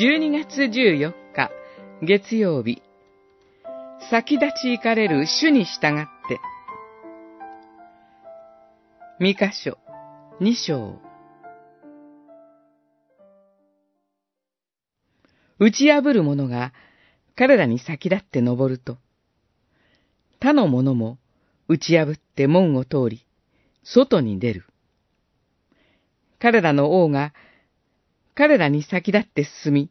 12月14日、月曜日。先立ち行かれる主に従って。三箇所、二章。打ち破る者が彼らに先立って登ると、他の者も打ち破って門を通り、外に出る。彼らの王が彼らに先立って進み、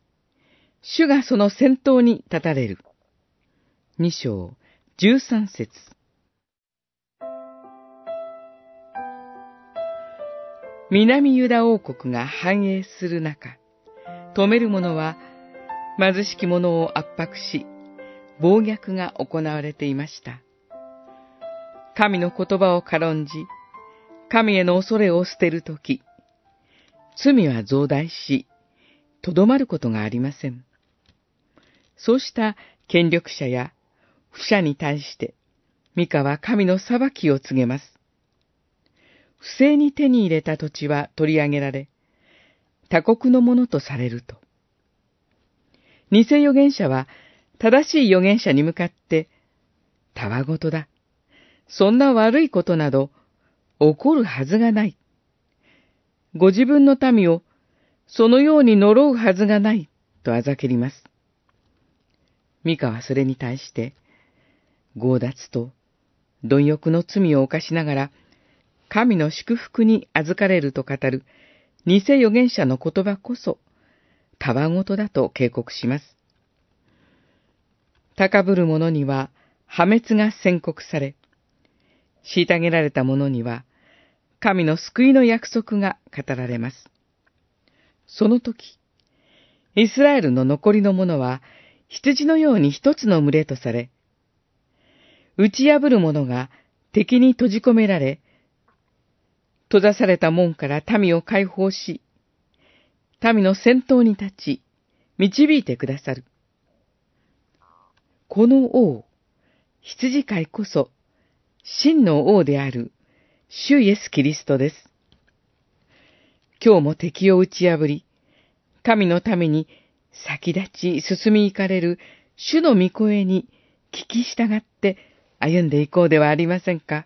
主がその先頭に立たれる。二章、十三節。南ユダ王国が繁栄する中、止める者は貧しき者を圧迫し、暴虐が行われていました。神の言葉を軽んじ、神への恐れを捨てるとき、罪は増大し、とどまることがありません。そうした権力者や不者に対して、ミカは神の裁きを告げます。不正に手に入れた土地は取り上げられ、他国のものとされると。偽預言者は正しい預言者に向かって、たわごとだ。そんな悪いことなど起こるはずがない。ご自分の民をそのように呪うはずがない、とあざけります。ミカはそれに対して、強奪と貪欲の罪を犯しながら、神の祝福に預かれると語る偽預言者の言葉こそ、たわごとだと警告します。高ぶる者には破滅が宣告され、虐げられた者には神の救いの約束が語られます。その時、イスラエルの残りの者は羊のように一つの群れとされ、打ち破る者が敵に閉じ込められ、閉ざされた門から民を解放し、民の先頭に立ち、導いてくださる。この王、羊飼いこそ、真の王である主イエス・キリストです。今日も敵を打ち破り、神のために先立ち進み行かれる主の御声に聞き従って歩んでいこうではありませんか。